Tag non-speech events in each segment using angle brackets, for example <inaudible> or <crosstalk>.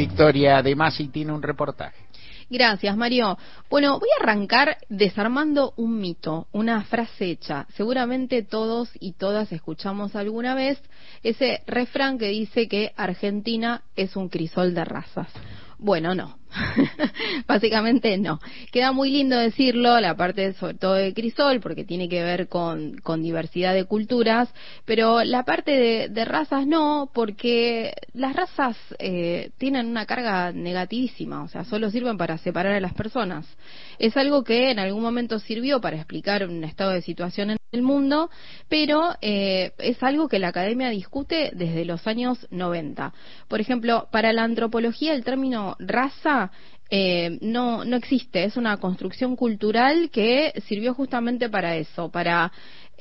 Victoria de Masi tiene un reportaje. Gracias, Mario. Bueno, voy a arrancar desarmando un mito, una frase hecha. Seguramente todos y todas escuchamos alguna vez ese refrán que dice que Argentina es un crisol de razas. Bueno, no. <laughs> Básicamente no. Queda muy lindo decirlo, la parte sobre todo de crisol, porque tiene que ver con, diversidad de culturas, pero la parte de, razas no, porque las razas eh, tienen una carga negativísima, o sea, solo sirven para separar a las personas. Es algo que en algún momento sirvió para explicar un estado de situación en el mundo, pero eh, es algo que la academia discute desde los años 90. Por ejemplo, para la antropología el término raza eh, no, no existe, es una construcción cultural que sirvió justamente para eso, para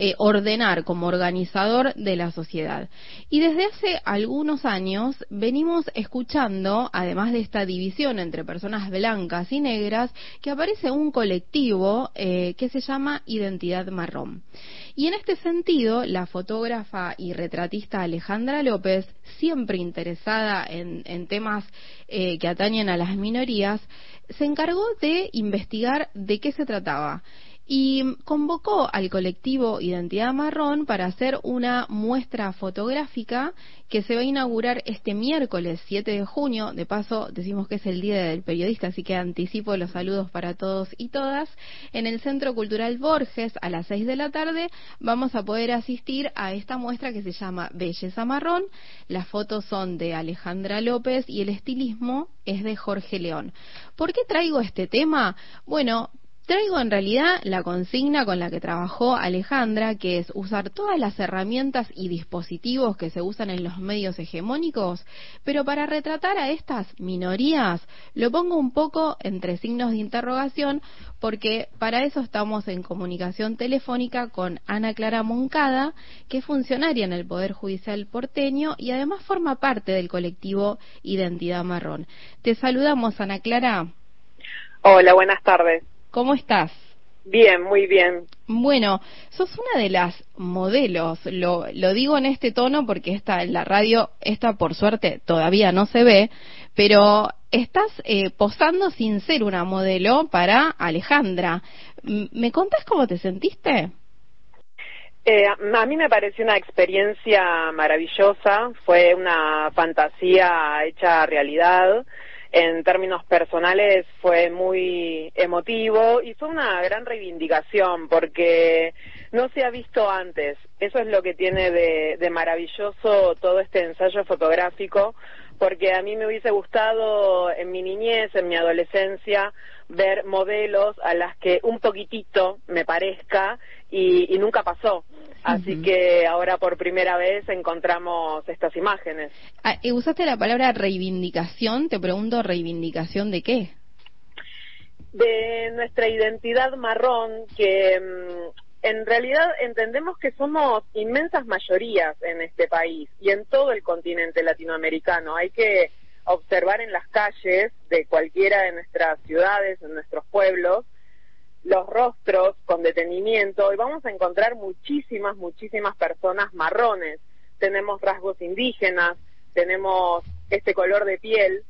eh, ordenar como organizador de la sociedad. Y desde hace algunos años venimos escuchando, además de esta división entre personas blancas y negras, que aparece un colectivo eh, que se llama Identidad Marrón. Y en este sentido, la fotógrafa y retratista Alejandra López, siempre interesada en, temas eh, que atañen a las minorías, se encargó de investigar de qué se trataba y convocó al colectivo Identidad Marrón para hacer una muestra fotográfica que se va a inaugurar este miércoles 7 de junio. De paso, decimos que es el Día del Periodista, así que anticipo los saludos para todos y todas. En el Centro Cultural Borges, a las 6 de la tarde, vamos a poder asistir a esta muestra que se llama Belleza Marrón. Las fotos son de Alejandra López y el estilismo es de Jorge León. ¿Por qué traigo este tema? Bueno, Traigo en realidad la consigna con la que trabajó Alejandra, que es usar todas las herramientas y dispositivos que se usan en los medios hegemónicos, pero para retratar a estas minorías lo pongo un poco entre signos de interrogación, porque para eso estamos en comunicación telefónica con Ana Clara Moncada, que es funcionaria en el Poder Judicial porteño y además forma parte del colectivo Identidad Marrón. Te saludamos, Ana Clara. Hola, buenas tardes. ¿Cómo estás? Bien, muy bien. Bueno, sos una de las modelos, lo, lo digo en este tono porque esta, en la radio, esta por suerte todavía no se ve, pero estás eh, posando sin ser una modelo para Alejandra. ¿Me contás cómo te sentiste? Eh, a mí me pareció una experiencia maravillosa, fue una fantasía hecha realidad en términos personales fue muy emotivo y fue una gran reivindicación porque no se ha visto antes. Eso es lo que tiene de, maravilloso todo este ensayo fotográfico porque a mí me hubiese gustado en mi niñez, en mi adolescencia, ver modelos a las que un poquitito me parezca y nunca pasó. Así que ahora por primera vez encontramos estas imágenes. Ah, usaste la palabra reivindicación, te pregunto, ¿reivindicación de qué? De nuestra identidad marrón, que mm, en realidad entendemos que somos inmensas mayorías en este país y en todo el continente latinoamericano. Hay que observar en las calles de cualquiera de nuestras ciudades, en nuestros pueblos, los rostros con detenimiento y vamos a encontrar muchísimas, muchísimas personas marrones. Tenemos rasgos indígenas, tenemos este color de piel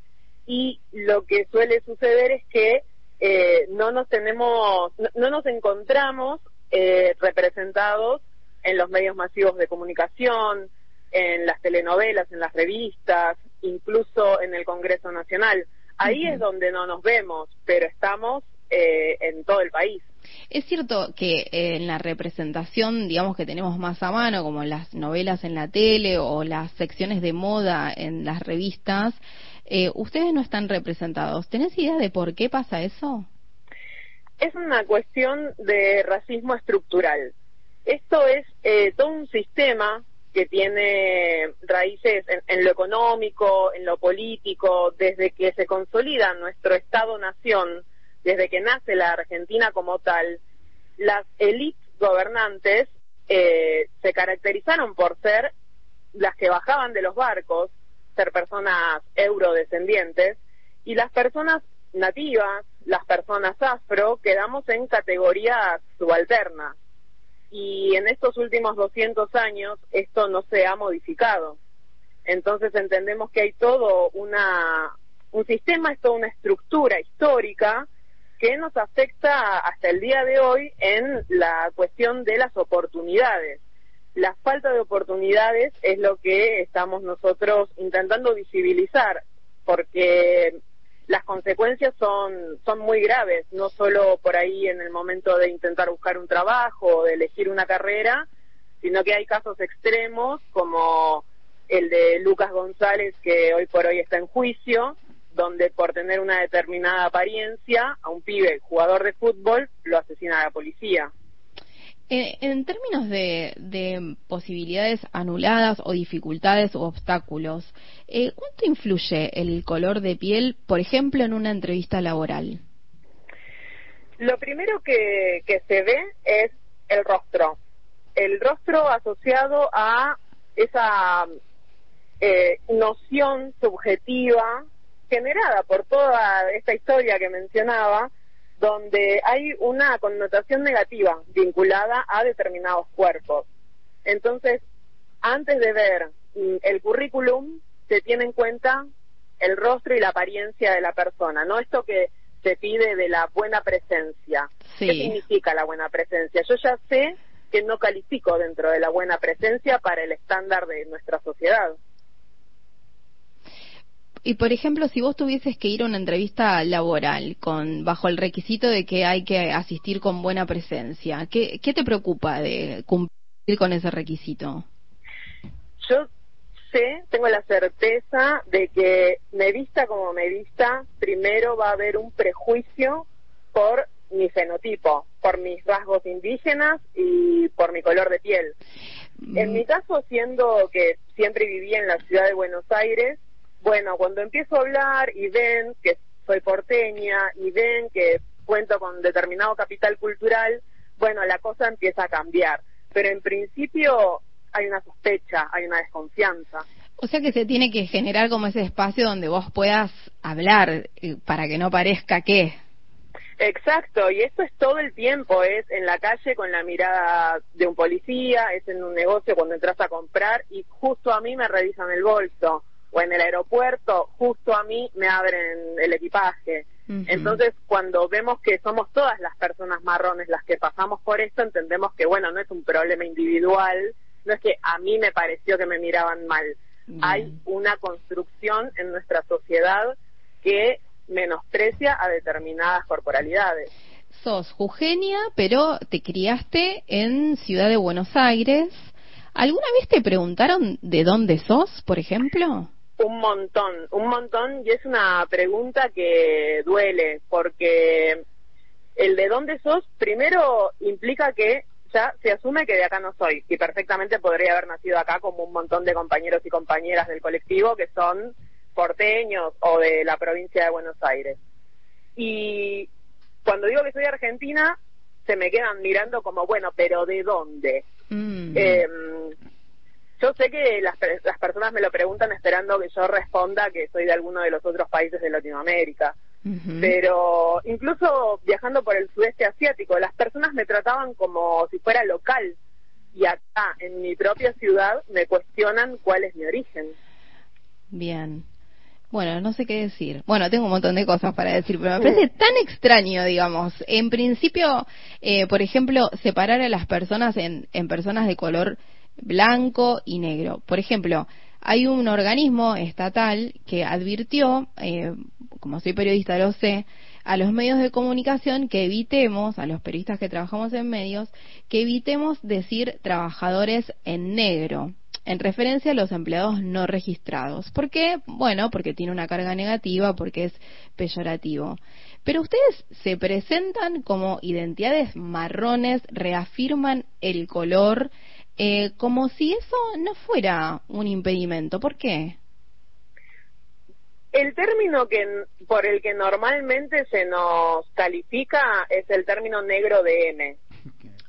y lo que suele suceder es que eh, no nos tenemos, no, nos encontramos eh, representados en los medios masivos de comunicación, en las telenovelas, en las revistas, incluso en el Congreso Nacional. Ahí es donde no nos vemos, pero estamos eh, en todo el país. Es cierto que eh, en la representación, digamos que tenemos más a mano, como las novelas en la tele o las secciones de moda en las revistas, eh, ustedes no están representados. ¿Tenés idea de por qué pasa eso? Es una cuestión de racismo estructural. Esto es todo un sistema que tiene raíces en, lo económico, en lo político, desde que se consolida nuestro Estado-nación desde que nace la Argentina como tal, las élites gobernantes eh, se caracterizaron por ser las que bajaban de los barcos, ser personas eurodescendientes, y las personas nativas, las personas afro, quedamos en categorías subalternas. Y en estos últimos 200 años esto no se ha modificado. Entonces entendemos que hay todo una un sistema, es toda una estructura histórica que nos afecta hasta el día de hoy en la cuestión de las oportunidades. La falta de oportunidades es lo que estamos nosotros intentando visibilizar, porque las consecuencias son, son muy graves, no solo por ahí en el momento de intentar buscar un trabajo o de elegir una carrera, sino que hay casos extremos como el de Lucas González, que hoy por hoy está en juicio, donde por tener una determinada apariencia a un pibe jugador de fútbol lo asesina la policía. Eh, en términos de, posibilidades anuladas o dificultades o obstáculos, eh, ¿cuánto influye el color de piel, por ejemplo, en una entrevista laboral? Lo primero que, se ve es el rostro. El rostro asociado a esa eh, noción subjetiva generada por toda esta historia que mencionaba, donde hay una connotación negativa vinculada a determinados cuerpos. Entonces, antes de ver mm, el currículum, se tiene en cuenta el rostro y la apariencia de la persona, no esto que se pide de la buena presencia. ¿Qué significa la buena presencia? Yo ya sé que no califico dentro de la buena presencia para el estándar de nuestra sociedad. Y por ejemplo, si vos tuvieses que ir a una entrevista laboral con bajo el requisito de que hay que asistir con buena presencia, ¿qué, qué te preocupa de cumplir con ese requisito? Yo sé, tengo la certeza de que me vista como me vista, primero va a haber un prejuicio por mi fenotipo, por mis rasgos indígenas y por mi color de piel. En mm. mi caso, siendo que siempre viví en la ciudad de Buenos Aires, bueno, cuando empiezo a hablar y ven que soy porteña y ven que cuento con determinado capital cultural, bueno, la cosa empieza a cambiar. Pero en principio hay una sospecha, hay una desconfianza. O sea que se tiene que generar como ese espacio donde vos puedas hablar eh, para que no parezca que. Exacto, y esto es todo el tiempo, es en la calle con la mirada de un policía, es en un negocio cuando entras a comprar y justo a mí me revisan el bolso o en el aeropuerto, justo a mí me abren el equipaje. Entonces, cuando vemos que somos todas las personas marrones las que pasamos por esto, entendemos que, bueno, no es un problema individual, no es que a mí me pareció que me miraban mal. Hay una construcción en nuestra sociedad que menosprecia a determinadas corporalidades. Sos jujeña, pero te criaste en Ciudad de Buenos Aires. ¿Alguna vez te preguntaron de dónde sos, por ejemplo? Un montón, un montón, y es una pregunta que duele, porque el de dónde sos, primero implica que ya se asume que de acá no soy, y perfectamente podría haber nacido acá como un montón de compañeros y compañeras del colectivo que son porteños o de la provincia de Buenos Aires. Y cuando digo que soy argentina, se me quedan mirando como, bueno, pero ¿de dónde? Mm. Eh, yo sé que las, las personas me lo preguntan esperando que yo responda que soy de alguno de los otros países de Latinoamérica. Pero incluso viajando por el sudeste asiático, las personas me trataban como si fuera local. Y acá, en mi propia ciudad, me cuestionan cuál es mi origen. Bien. Bueno, no sé qué decir. Bueno, tengo un montón de cosas para decir, pero me parece tan extraño, digamos. En principio, eh, por ejemplo, separar a las personas en, en personas de color blanco y negro. Por ejemplo, hay un organismo estatal que advirtió, eh, como soy periodista lo sé, a los medios de comunicación que evitemos, a los periodistas que trabajamos en medios, que evitemos decir trabajadores en negro, en referencia a los empleados no registrados. ¿Por qué? Bueno, porque tiene una carga negativa, porque es peyorativo. Pero ustedes se presentan como identidades marrones, reafirman el color, eh, como si eso no fuera un impedimento. ¿Por qué? El término que por el que normalmente se nos califica es el término negro de M.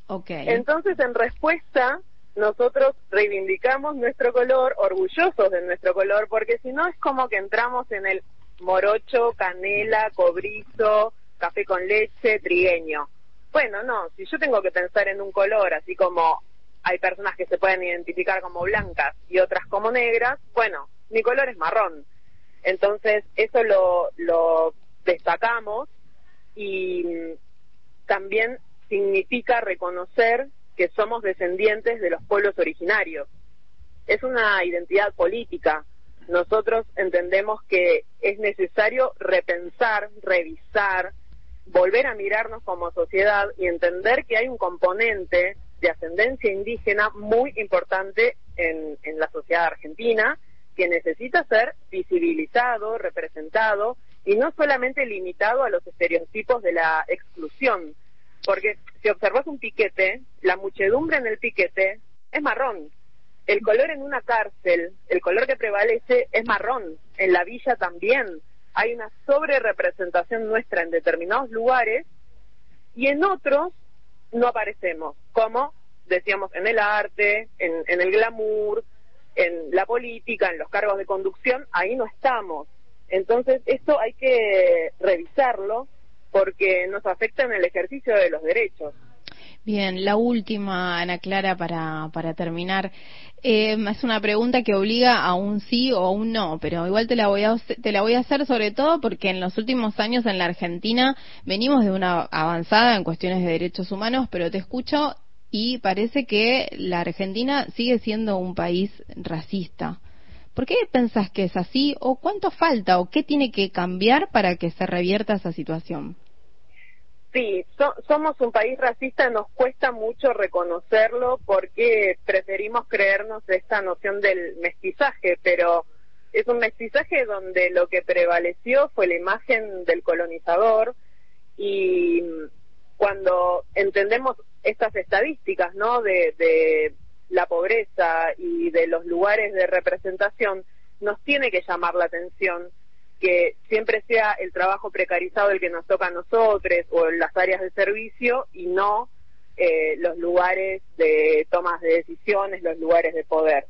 Okay. Entonces, en respuesta, nosotros reivindicamos nuestro color, orgullosos de nuestro color, porque si no es como que entramos en el morocho, canela, cobrizo, café con leche, trigueño. Bueno, no, si yo tengo que pensar en un color, así como hay personas que se pueden identificar como blancas y otras como negras, bueno, mi color es marrón. Entonces, eso lo, destacamos y mm, también significa reconocer que somos descendientes de los pueblos originarios. Es una identidad política. Nosotros entendemos que es necesario repensar, revisar, volver a mirarnos como sociedad y entender que hay un componente de ascendencia indígena muy importante en, en la sociedad argentina que necesita ser visibilizado, representado y no solamente limitado a los estereotipos de la exclusión. Porque si observas un piquete, la muchedumbre en el piquete es marrón. El color en una cárcel, el color que prevalece es marrón. En la villa también. Hay una sobre-representación nuestra en determinados lugares y en otros no aparecemos, como decíamos en el arte, en, en el glamour, en la política, en los cargos de conducción, ahí no estamos. Entonces, esto hay que revisarlo porque nos afecta en el ejercicio de los derechos. Bien, la última, Ana Clara, para, para terminar. Eh, es una pregunta que obliga a un sí o un no, pero igual te la, voy a, te la voy a hacer sobre todo porque en los últimos años en la Argentina venimos de una avanzada en cuestiones de derechos humanos, pero te escucho y parece que la Argentina sigue siendo un país racista. ¿Por qué pensás que es así o cuánto falta o qué tiene que cambiar para que se revierta esa situación? Sí, somos un país racista, nos cuesta mucho reconocerlo porque preferimos creernos esta noción del mestizaje, pero es un mestizaje donde lo que prevaleció fue la imagen del colonizador y cuando entendemos estas estadísticas, ¿no? De, la pobreza y de los lugares de representación, nos tiene que llamar la atención que siempre sea el trabajo precarizado el que nos toca a nosotros o las áreas de servicio y no eh, los lugares de tomas de decisiones, los lugares de poder.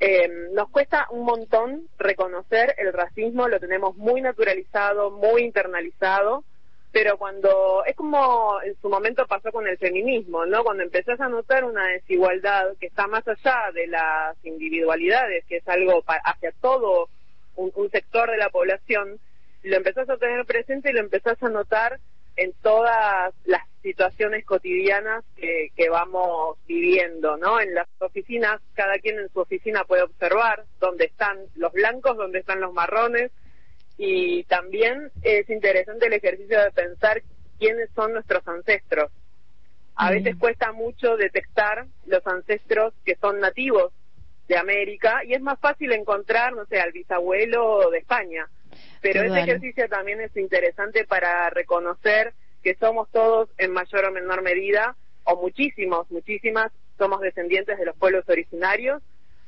Eh, nos cuesta un montón reconocer el racismo, lo tenemos muy naturalizado, muy internalizado, pero cuando es como en su momento pasó con el feminismo, ¿no? Cuando empezás a notar una desigualdad que está más allá de las individualidades, que es algo hacia todo un, sector de la población, lo empezás a tener presente y lo empezás a notar en todas las situaciones cotidianas que, que vamos viviendo, ¿no? En las oficinas, cada quien en su oficina puede observar dónde están los blancos, dónde están los marrones, y también es interesante el ejercicio de pensar quiénes son nuestros ancestros. A veces cuesta mucho detectar los ancestros que son nativos de América y es más fácil encontrar, no sé, al bisabuelo de España. Pero ese ejercicio también es interesante para reconocer que somos todos en mayor o menor medida, o muchísimos, muchísimas, somos descendientes de los pueblos originarios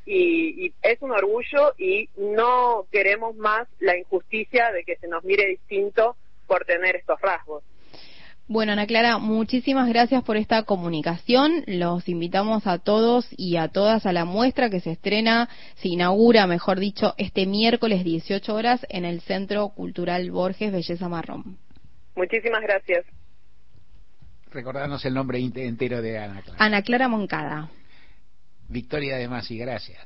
y, es un orgullo y no queremos más la injusticia de que se nos mire distinto por tener estos rasgos. Bueno, Ana Clara, muchísimas gracias por esta comunicación. Los invitamos a todos y a todas a la muestra que se estrena, se inaugura, mejor dicho, este miércoles 18 horas en el Centro Cultural Borges Belleza Marrón. Muchísimas gracias. Recordarnos el nombre entero de Ana Clara. Ana Clara Moncada. Victoria de Masi, gracias.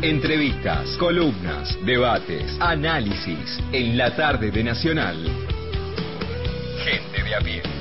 Entrevistas, columnas, debates, análisis en la tarde de Nacional. Gente de a pie.